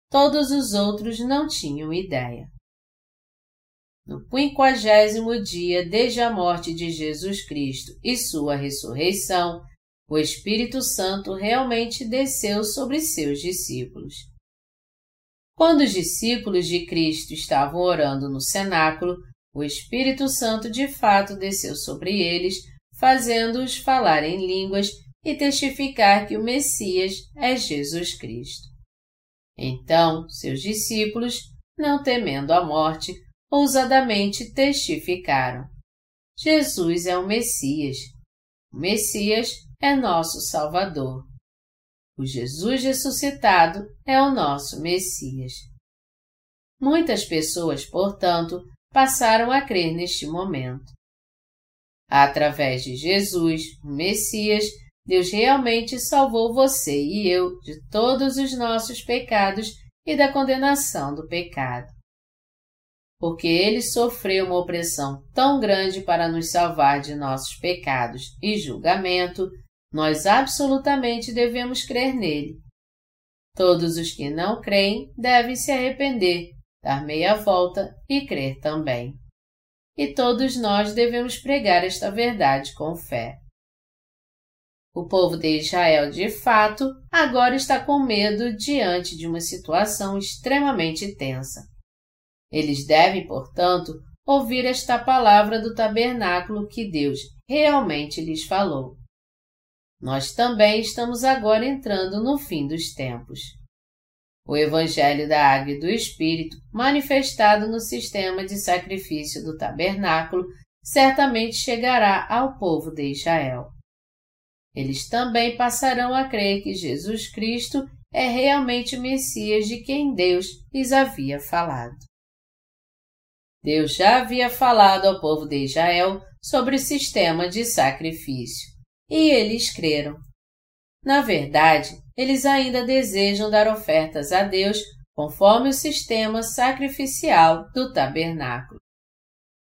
Todos os outros não tinham ideia. No quinquagésimo dia desde a morte de Jesus Cristo e sua ressurreição, o Espírito Santo realmente desceu sobre seus discípulos. Quando os discípulos de Cristo estavam orando no cenáculo, o Espírito Santo de fato desceu sobre eles, fazendo-os falar em línguas e testificar que o Messias é Jesus Cristo. Então, seus discípulos, não temendo a morte, ousadamente testificaram: Jesus é o Messias. O Messias é nosso Salvador. O Jesus ressuscitado é o nosso Messias. Muitas pessoas, portanto, passaram a crer neste momento. Através de Jesus, o Messias, Deus realmente salvou você e eu de todos os nossos pecados e da condenação do pecado. Porque ele sofreu uma opressão tão grande para nos salvar de nossos pecados e julgamento, nós absolutamente devemos crer nele. Todos os que não creem devem se arrepender, dar meia volta e crer também. E todos nós devemos pregar esta verdade com fé. O povo de Israel, de fato, agora está com medo diante de uma situação extremamente tensa. Eles devem, portanto, ouvir esta palavra do tabernáculo que Deus realmente lhes falou. Nós também estamos agora entrando no fim dos tempos. O Evangelho da Água e do Espírito, manifestado no sistema de sacrifício do tabernáculo, certamente chegará ao povo de Israel. Eles também passarão a crer que Jesus Cristo é realmente o Messias de quem Deus lhes havia falado. Deus já havia falado ao povo de Israel sobre o sistema de sacrifício, e eles creram. Na verdade, eles ainda desejam dar ofertas a Deus conforme o sistema sacrificial do tabernáculo.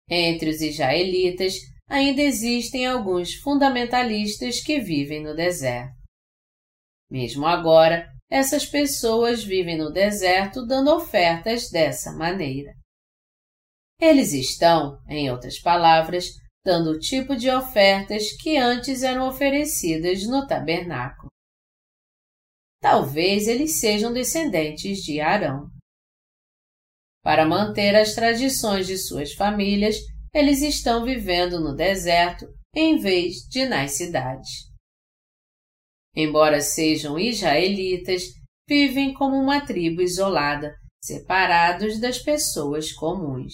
Entre os israelitas, ainda existem alguns fundamentalistas que vivem no deserto. Mesmo agora, essas pessoas vivem no deserto dando ofertas dessa maneira. Eles estão, em outras palavras, dando o tipo de ofertas que antes eram oferecidas no tabernáculo. Talvez eles sejam descendentes de Arão. Para manter as tradições de suas famílias, eles estão vivendo no deserto em vez de nas cidades. Embora sejam israelitas, vivem como uma tribo isolada, separados das pessoas comuns.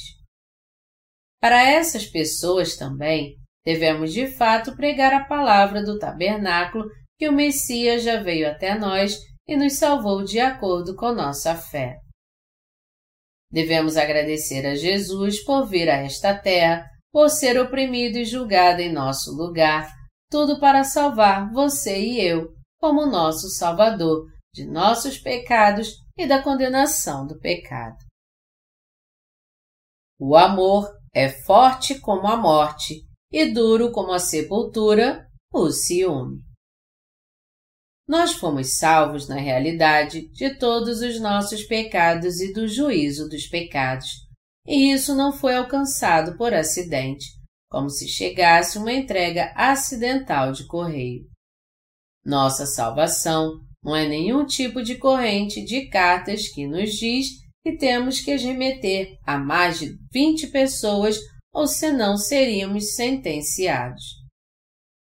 Para essas pessoas também, devemos de fato pregar a palavra do tabernáculo que o Messias já veio até nós e nos salvou de acordo com nossa fé. Devemos agradecer a Jesus por vir a esta terra, por ser oprimido e julgado em nosso lugar, tudo para salvar você e eu, como nosso Salvador, de nossos pecados e da condenação do pecado. O amor é forte como a morte e duro como a sepultura, o ciúme. Nós fomos salvos, na realidade, de todos os nossos pecados e do juízo dos pecados, e isso não foi alcançado por acidente, como se chegasse uma entrega acidental de correio. Nossa salvação não é nenhum tipo de corrente de cartas que nos diz que temos que remeter a mais de 20 pessoas ou senão seríamos sentenciados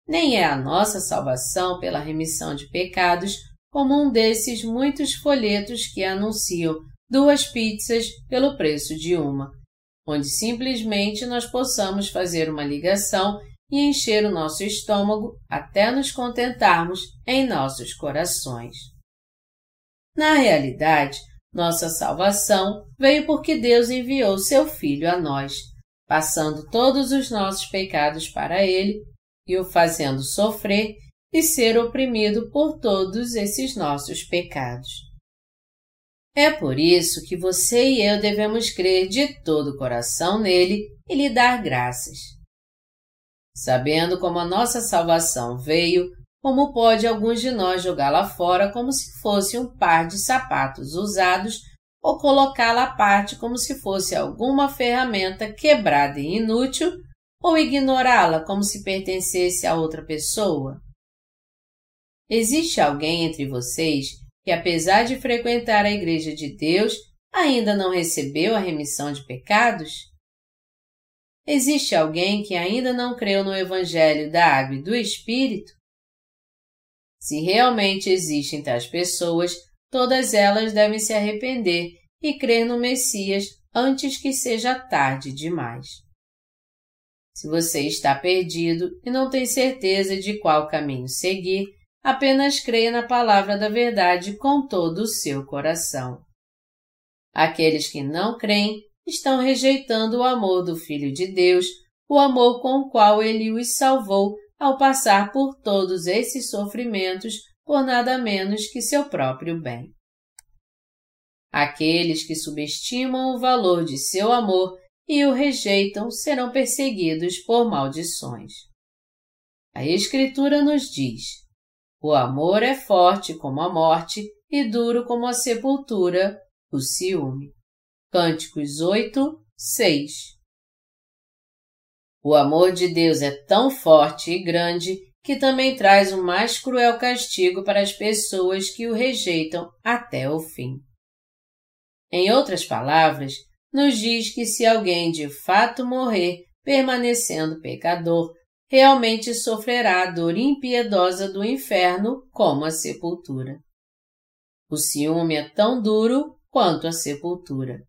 nem é a nossa salvação pela remissão de pecados como um desses muitos folhetos que anunciam duas pizzas pelo preço de uma, onde simplesmente nós possamos fazer uma ligação e encher o nosso estômago até nos contentarmos em nossos corações. Na realidade, nossa salvação veio porque Deus enviou seu Filho a nós, passando todos os nossos pecados para Ele e o fazendo sofrer e ser oprimido por todos esses nossos pecados. É por isso que você e eu devemos crer de todo o coração nele e lhe dar graças. Sabendo como a nossa salvação veio, como pode alguns de nós jogá-la fora como se fosse um par de sapatos usados ou colocá-la à parte como se fosse alguma ferramenta quebrada e inútil ou ignorá-la como se pertencesse a outra pessoa? Existe alguém entre vocês que, apesar de frequentar a Igreja de Deus, ainda não recebeu a remissão de pecados? Existe alguém que ainda não creu no Evangelho da Água e do Espírito? Se realmente existem tais pessoas, todas elas devem se arrepender e crer no Messias antes que seja tarde demais. Se você está perdido e não tem certeza de qual caminho seguir, apenas creia na palavra da verdade com todo o seu coração. Aqueles que não creem estão rejeitando o amor do Filho de Deus, o amor com o qual ele os salvou ao passar por todos esses sofrimentos por nada menos que seu próprio bem. Aqueles que subestimam o valor de seu amor e o rejeitam serão perseguidos por maldições. A Escritura nos diz: o amor é forte como a morte e duro como a sepultura, o ciúme. Cânticos 8, 6 O amor de Deus é tão forte e grande que também traz o mais cruel castigo para as pessoas que o rejeitam até o fim. Em outras palavras, nos diz que se alguém de fato morrer permanecendo pecador, realmente sofrerá a dor impiedosa do inferno como a sepultura. O ciúme é tão duro quanto a sepultura.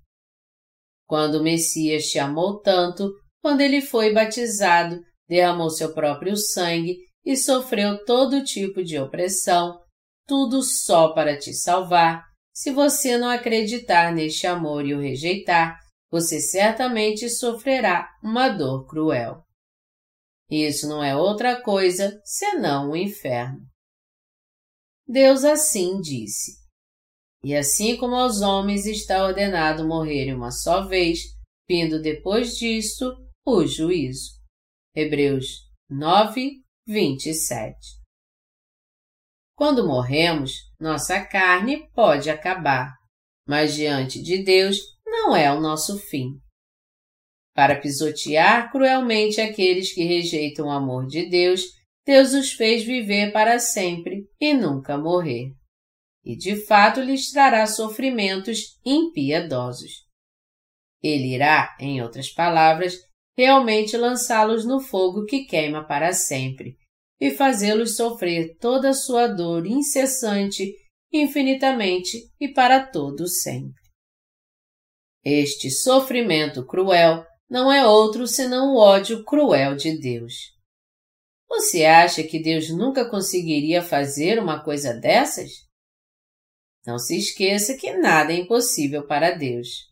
Quando o Messias te amou tanto, quando ele foi batizado, derramou seu próprio sangue e sofreu todo tipo de opressão, tudo só para te salvar, se você não acreditar neste amor e o rejeitar, você certamente sofrerá uma dor cruel. Isso não é outra coisa senão o inferno. Deus assim disse. E assim como aos homens está ordenado morrerem uma só vez, vindo depois disto o juízo. Hebreus 9, 27 Quando morremos, nossa carne pode acabar, mas diante de Deus não é o nosso fim. Para pisotear cruelmente aqueles que rejeitam o amor de Deus, Deus os fez viver para sempre e nunca morrer. E de fato lhes trará sofrimentos impiedosos. Ele irá, em outras palavras, realmente lançá-los no fogo que queima para sempre, e fazê-los sofrer toda a sua dor incessante, infinitamente e para todo sempre. Este sofrimento cruel não é outro senão o ódio cruel de Deus. Você acha que Deus nunca conseguiria fazer uma coisa dessas? Não se esqueça que nada é impossível para Deus.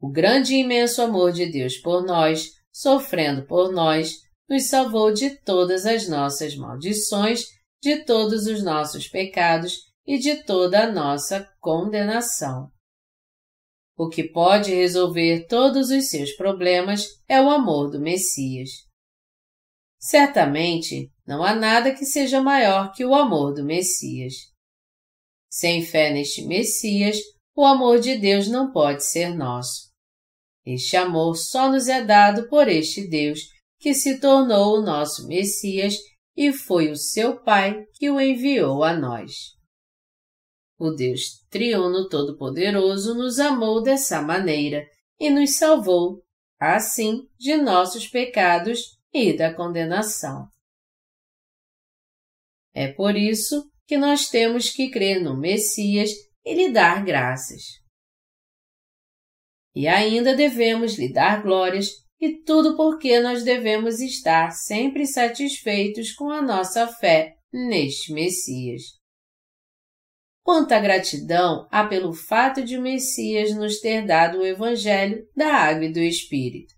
O grande e imenso amor de Deus por nós, sofrendo por nós, nos salvou de todas as nossas maldições, de todos os nossos pecados e de toda a nossa condenação. O que pode resolver todos os seus problemas é o amor do Messias. Certamente, não há nada que seja maior que o amor do Messias. Sem fé neste Messias, o amor de Deus não pode ser nosso. Este amor só nos é dado por este Deus que se tornou o nosso Messias e foi o seu Pai que o enviou a nós. O Deus triuno todo-poderoso nos amou dessa maneira e nos salvou, assim, de nossos pecados e da condenação. É por isso que nós temos que crer no Messias e lhe dar graças. E ainda devemos lhe dar glórias, e tudo porque nós devemos estar sempre satisfeitos com a nossa fé neste Messias. Quanta gratidão há pelo fato de o Messias nos ter dado o Evangelho da Água e do Espírito.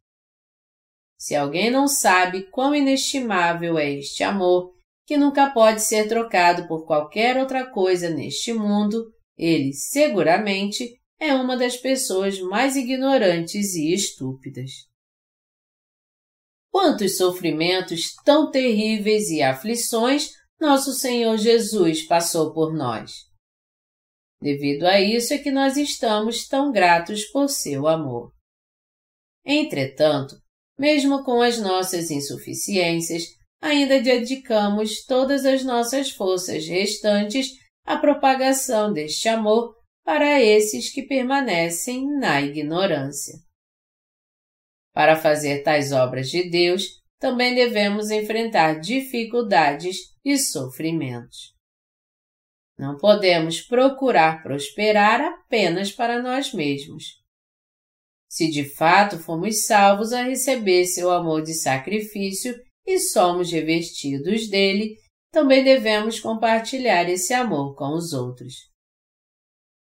Se alguém não sabe quão inestimável é este amor, que nunca pode ser trocado por qualquer outra coisa neste mundo, ele seguramente é uma das pessoas mais ignorantes e estúpidas. Quantos sofrimentos tão terríveis e aflições nosso Senhor Jesus passou por nós! Devido a isso é que nós estamos tão gratos por seu amor. Entretanto, mesmo com as nossas insuficiências, ainda dedicamos todas as nossas forças restantes à propagação deste amor para esses que permanecem na ignorância. Para fazer tais obras de Deus, também devemos enfrentar dificuldades e sofrimentos. Não podemos procurar prosperar apenas para nós mesmos. Se de fato fomos salvos a receber seu amor de sacrifício e somos revestidos dele, também devemos compartilhar esse amor com os outros.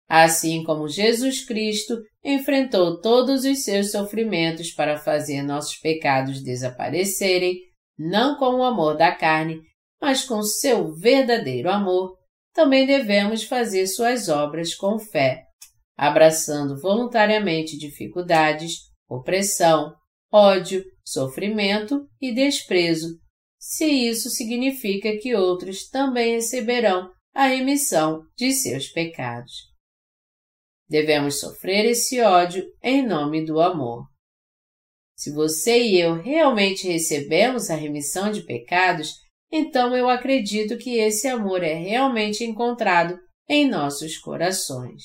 Assim como Jesus Cristo enfrentou todos os seus sofrimentos para fazer nossos pecados desaparecerem, não com o amor da carne, mas com seu verdadeiro amor, também devemos fazer suas obras com fé, abraçando voluntariamente dificuldades, opressão, ódio, sofrimento e desprezo, se isso significa que outros também receberão a remissão de seus pecados. Devemos sofrer esse ódio em nome do amor. Se você e eu realmente recebemos a remissão de pecados, então eu acredito que esse amor é realmente encontrado em nossos corações.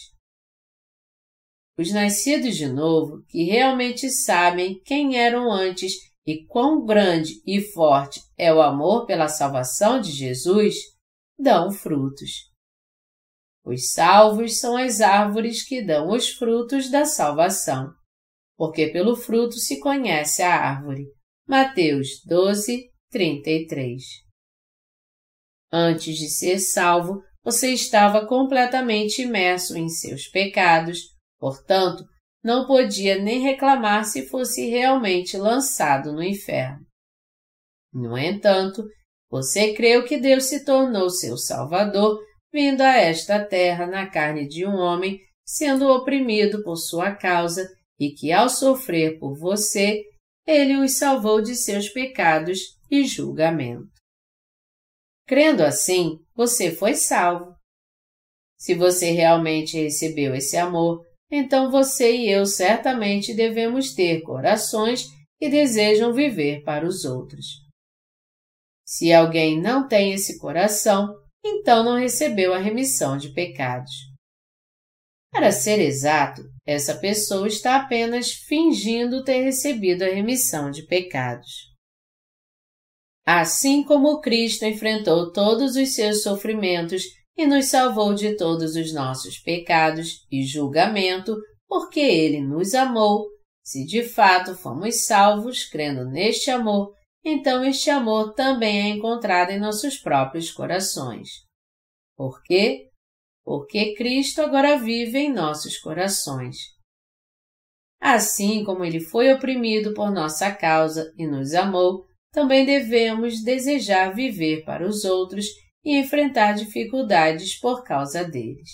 Os nascidos de novo, que realmente sabem quem eram antes e quão grande e forte é o amor pela salvação de Jesus, dão frutos. Os salvos são as árvores que dão os frutos da salvação, porque pelo fruto se conhece a árvore. Mateus 12, 33 Antes de ser salvo, você estava completamente imerso em seus pecados, portanto, não podia nem reclamar se fosse realmente lançado no inferno. No entanto, você creu que Deus se tornou seu Salvador, vindo a esta terra na carne de um homem, sendo oprimido por sua causa, e que ao sofrer por você, ele os salvou de seus pecados e julgamento. Crendo assim, você foi salvo. Se você realmente recebeu esse amor, então você e eu certamente devemos ter corações que desejam viver para os outros. Se alguém não tem esse coração, então não recebeu a remissão de pecados. Para ser exato, essa pessoa está apenas fingindo ter recebido a remissão de pecados. Assim como Cristo enfrentou todos os seus sofrimentos e nos salvou de todos os nossos pecados e julgamento, porque Ele nos amou, se de fato fomos salvos crendo neste amor, então este amor também é encontrado em nossos próprios corações. Por quê? porque Cristo agora vive em nossos corações. Assim como ele foi oprimido por nossa causa e nos amou, também devemos desejar viver para os outros e enfrentar dificuldades por causa deles.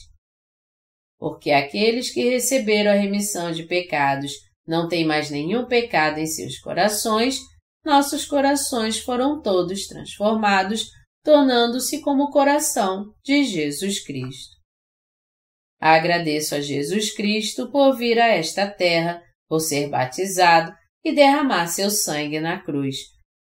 Porque aqueles que receberam a remissão de pecados não têm mais nenhum pecado em seus corações, nossos corações foram todos transformados, tornando-se como o coração de Jesus Cristo. Agradeço a Jesus Cristo por vir a esta terra, por ser batizado e derramar seu sangue na cruz,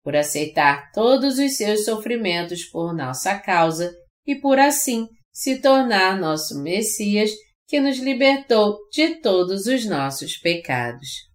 por aceitar todos os seus sofrimentos por nossa causa e por assim se tornar nosso Messias que nos libertou de todos os nossos pecados.